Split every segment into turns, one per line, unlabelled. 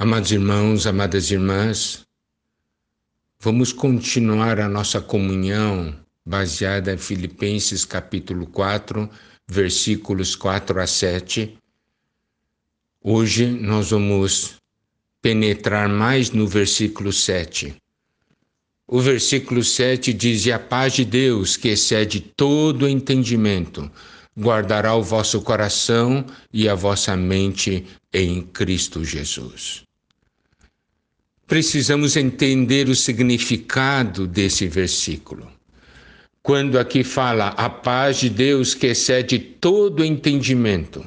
Amados irmãos, amadas irmãs, vamos continuar a nossa comunhão baseada em Filipenses capítulo 4, versículos 4 a 7. Hoje nós vamos penetrar mais no versículo 7. O versículo 7 diz: E a paz de Deus, que excede todo entendimento, guardará o vosso coração e a vossa mente em Cristo Jesus. Precisamos entender o significado desse versículo. Quando aqui fala a paz de Deus que excede todo entendimento,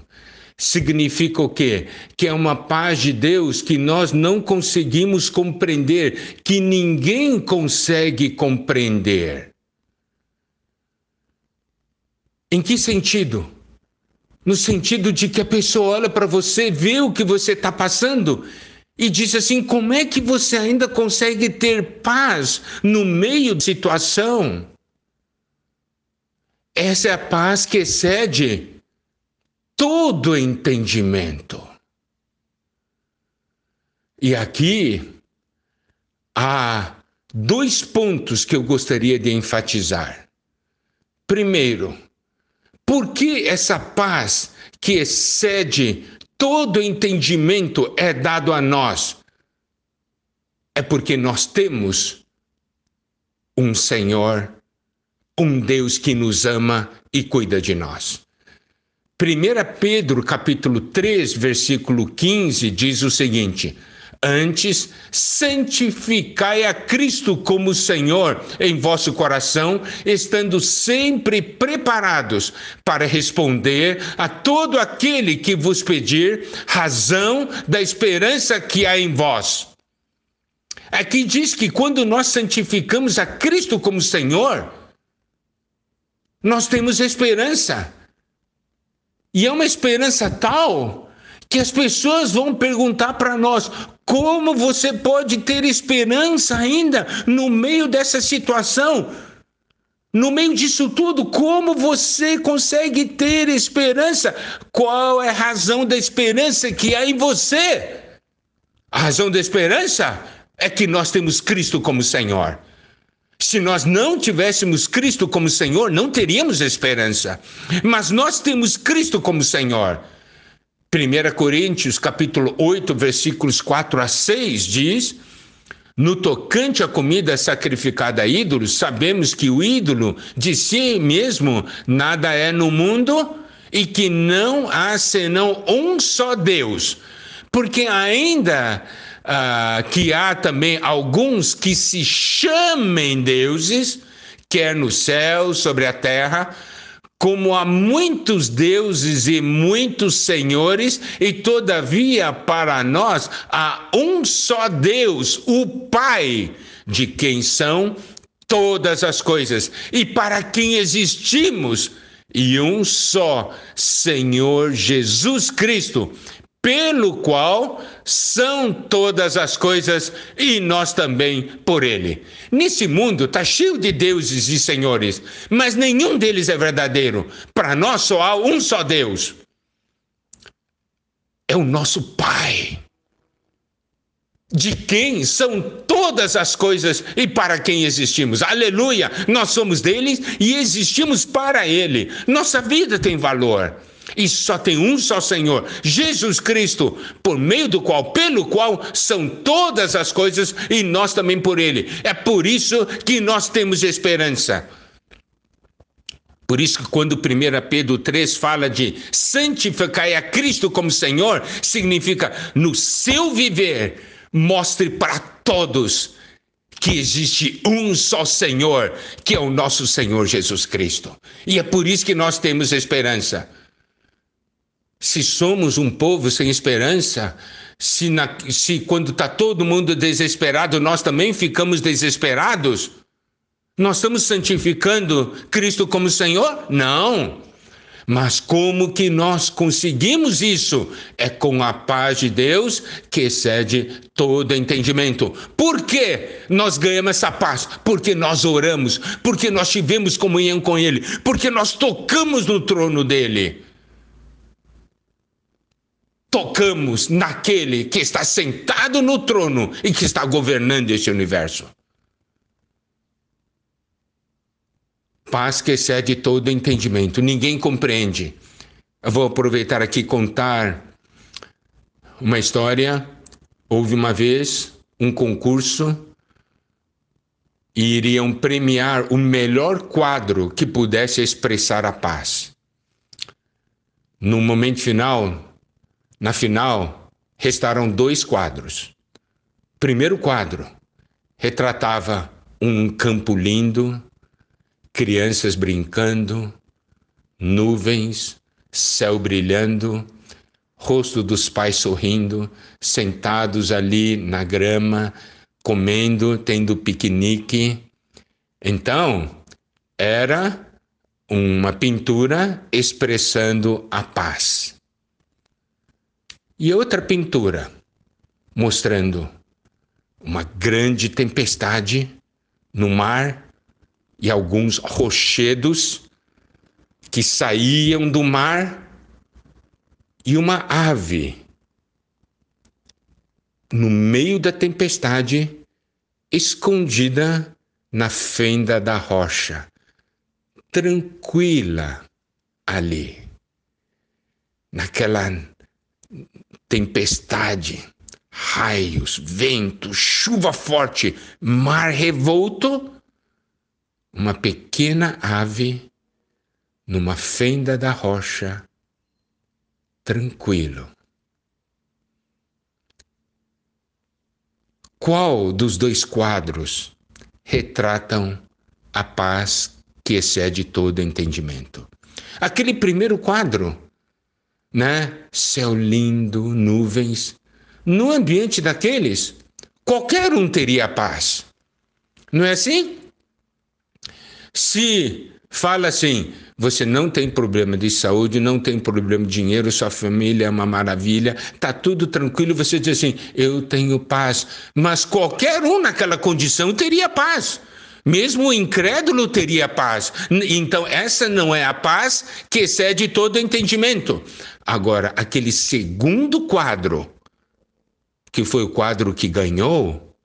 significa o quê? Que é uma paz de Deus que nós não conseguimos compreender, que ninguém consegue compreender. Em que sentido? No sentido de que a pessoa olha para você, vê o que você está passando e diz assim: como é que você ainda consegue ter paz no meio de situação? Essa é a paz que excede todo entendimento. E aqui há dois pontos que eu gostaria de enfatizar. Primeiro, por que essa paz que excede todo entendimento é dado a nós? É porque nós temos um Senhor, um Deus que nos ama e cuida de nós. 1 Pedro capítulo 3, versículo 15 diz o seguinte: Antes, santificai a Cristo como Senhor em vosso coração, estando sempre preparados para responder a todo aquele que vos pedir razão da esperança que há em vós. Aqui diz que quando nós santificamos a Cristo como Senhor, nós temos esperança. E é uma esperança tal que as pessoas vão perguntar para nós: como você pode ter esperança ainda no meio dessa situação? No meio disso tudo, como você consegue ter esperança? Qual é a razão da esperança que há em você? A razão da esperança é que nós temos Cristo como Senhor. Se nós não tivéssemos Cristo como Senhor, não teríamos esperança. Mas nós temos Cristo como Senhor. 1 Coríntios capítulo 8, versículos 4 a 6 diz: No tocante à comida sacrificada a ídolos, sabemos que o ídolo de si mesmo nada é no mundo e que não há senão um só Deus. Porque ainda ah, que há também alguns que se chamem deuses, quer no céu, sobre a terra, como há muitos deuses e muitos senhores, e todavia para nós há um só Deus, o Pai, de quem são todas as coisas, e para quem existimos, e um só Senhor Jesus Cristo, pelo qual são todas as coisas e nós também por ele. Nesse mundo está cheio de deuses e senhores, mas nenhum deles é verdadeiro. Para nós só há um só Deus. É o nosso Pai. De quem são todas as coisas e para quem existimos. Aleluia! Nós somos deles e existimos para Ele. Nossa vida tem valor. E só tem um só Senhor, Jesus Cristo, por meio do qual, pelo qual são todas as coisas e nós também por ele. É por isso que nós temos esperança. Por isso que quando 1 Pedro 3 fala de santificar a Cristo como Senhor, significa no seu viver mostre para todos que existe um só Senhor, que é o nosso Senhor Jesus Cristo. E é por isso que nós temos esperança. Se somos um povo sem esperança, se, na, se quando está todo mundo desesperado, nós também ficamos desesperados, nós estamos santificando Cristo como Senhor? Não. Mas como que nós conseguimos isso? É com a paz de Deus que excede todo entendimento. Por que nós ganhamos essa paz? Porque nós oramos, porque nós tivemos comunhão com Ele, porque nós tocamos no trono dele. Tocamos naquele que está sentado no trono e que está governando este universo. Paz que excede todo entendimento, ninguém compreende. Eu vou aproveitar aqui contar uma história. Houve uma vez um concurso e iriam premiar o melhor quadro que pudesse expressar a paz. No momento final, na final, restaram dois quadros. Primeiro quadro retratava um campo lindo, crianças brincando, nuvens, céu brilhando, rosto dos pais sorrindo, sentados ali na grama, comendo, tendo piquenique. Então, era uma pintura expressando a paz. E outra pintura mostrando uma grande tempestade no mar e alguns rochedos que saíam do mar e uma ave no meio da tempestade, escondida na fenda da rocha, tranquila ali, naquela tempestade, raios, vento, chuva forte, mar revolto, uma pequena ave numa fenda da rocha, tranquilo. Qual dos dois quadros retratam a paz que excede todo entendimento? Aquele primeiro quadro, né? Céu lindo, nuvens. No ambiente daqueles, qualquer um teria paz. Não é assim? Se fala assim, você não tem problema de saúde, não tem problema de dinheiro, sua família é uma maravilha, tá tudo tranquilo, você diz assim, eu tenho paz. Mas qualquer um naquela condição teria paz. Mesmo o incrédulo teria paz. Então, essa não é a paz que excede todo entendimento. Agora, aquele segundo quadro, que foi o quadro que ganhou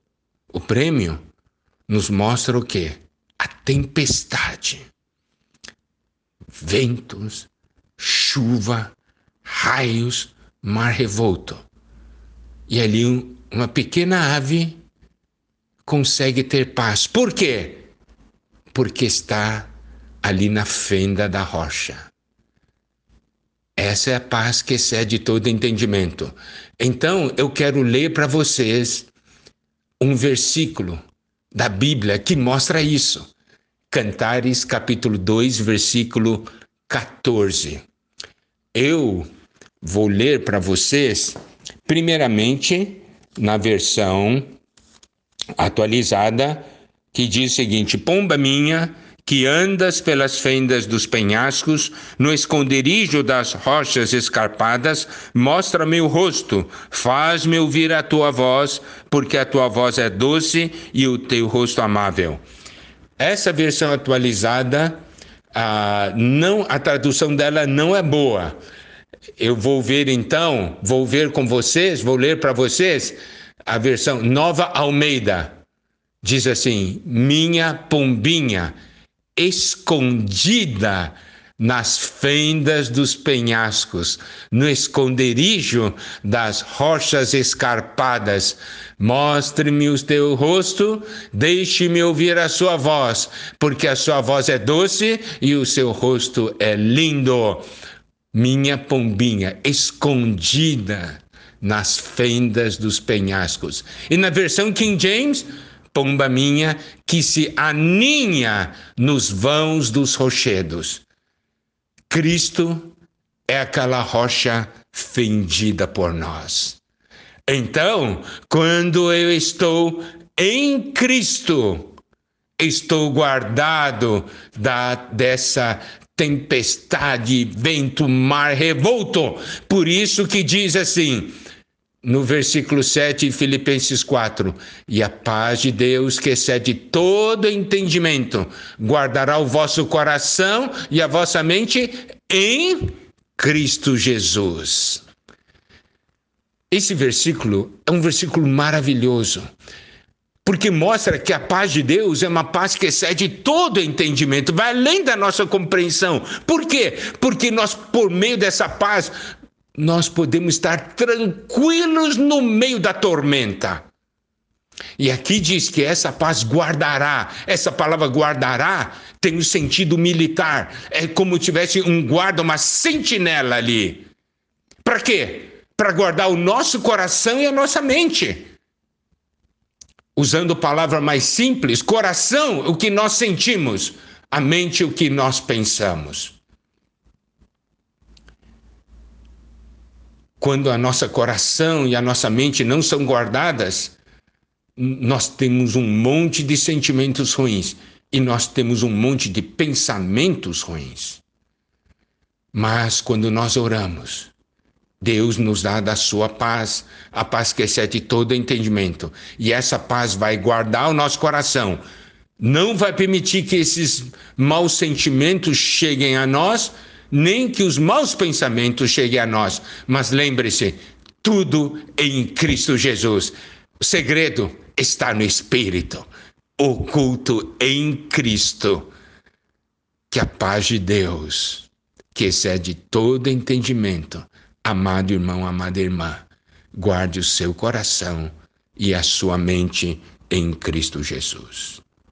o prêmio, nos mostra o quê? A tempestade ventos, chuva, raios, mar revolto. E ali uma pequena ave consegue ter paz. Por quê? Porque está ali na fenda da rocha. Essa é a paz que excede todo entendimento. Então, eu quero ler para vocês um versículo da Bíblia que mostra isso. Cantares, capítulo 2, versículo 14. Eu vou ler para vocês, primeiramente, na versão atualizada, que diz o seguinte: Pomba minha, que andas pelas fendas dos penhascos, no esconderijo das rochas escarpadas, mostra-me o rosto, faz-me ouvir a tua voz, porque a tua voz é doce e o teu rosto amável. Essa versão atualizada, a, não, a tradução dela não é boa. Eu vou ver então, vou ver com vocês, vou ler para vocês a versão Nova Almeida. Diz assim: Minha pombinha escondida nas fendas dos penhascos, no esconderijo das rochas escarpadas. Mostre-me o teu rosto, deixe-me ouvir a sua voz, porque a sua voz é doce e o seu rosto é lindo. Minha pombinha escondida nas fendas dos penhascos. E na versão King James, pomba minha que se aninha nos vãos dos rochedos. Cristo é aquela rocha fendida por nós. Então, quando eu estou em Cristo, estou guardado da, dessa tempestade, vento, mar revolto. Por isso que diz assim, no versículo 7 de Filipenses 4: E a paz de Deus, que excede todo entendimento, guardará o vosso coração e a vossa mente em Cristo Jesus. Esse versículo é um versículo maravilhoso, porque mostra que a paz de Deus é uma paz que excede todo entendimento, vai além da nossa compreensão. Por quê? Porque nós, por meio dessa paz, nós podemos estar tranquilos no meio da tormenta. E aqui diz que essa paz guardará. Essa palavra guardará tem o um sentido militar. É como tivesse um guarda, uma sentinela ali. Para quê? Para guardar o nosso coração e a nossa mente. Usando palavra mais simples, coração, o que nós sentimos, a mente, o que nós pensamos. Quando a nossa coração e a nossa mente não são guardadas, nós temos um monte de sentimentos ruins e nós temos um monte de pensamentos ruins. Mas quando nós oramos, Deus nos dá da sua paz, a paz que excede todo entendimento. E essa paz vai guardar o nosso coração. Não vai permitir que esses maus sentimentos cheguem a nós, nem que os maus pensamentos cheguem a nós. Mas lembre-se, tudo em Cristo Jesus. O segredo está no Espírito, oculto em Cristo. Que a paz de Deus, que excede todo entendimento, amado irmão, amada irmã, guarde o seu coração e a sua mente em Cristo Jesus.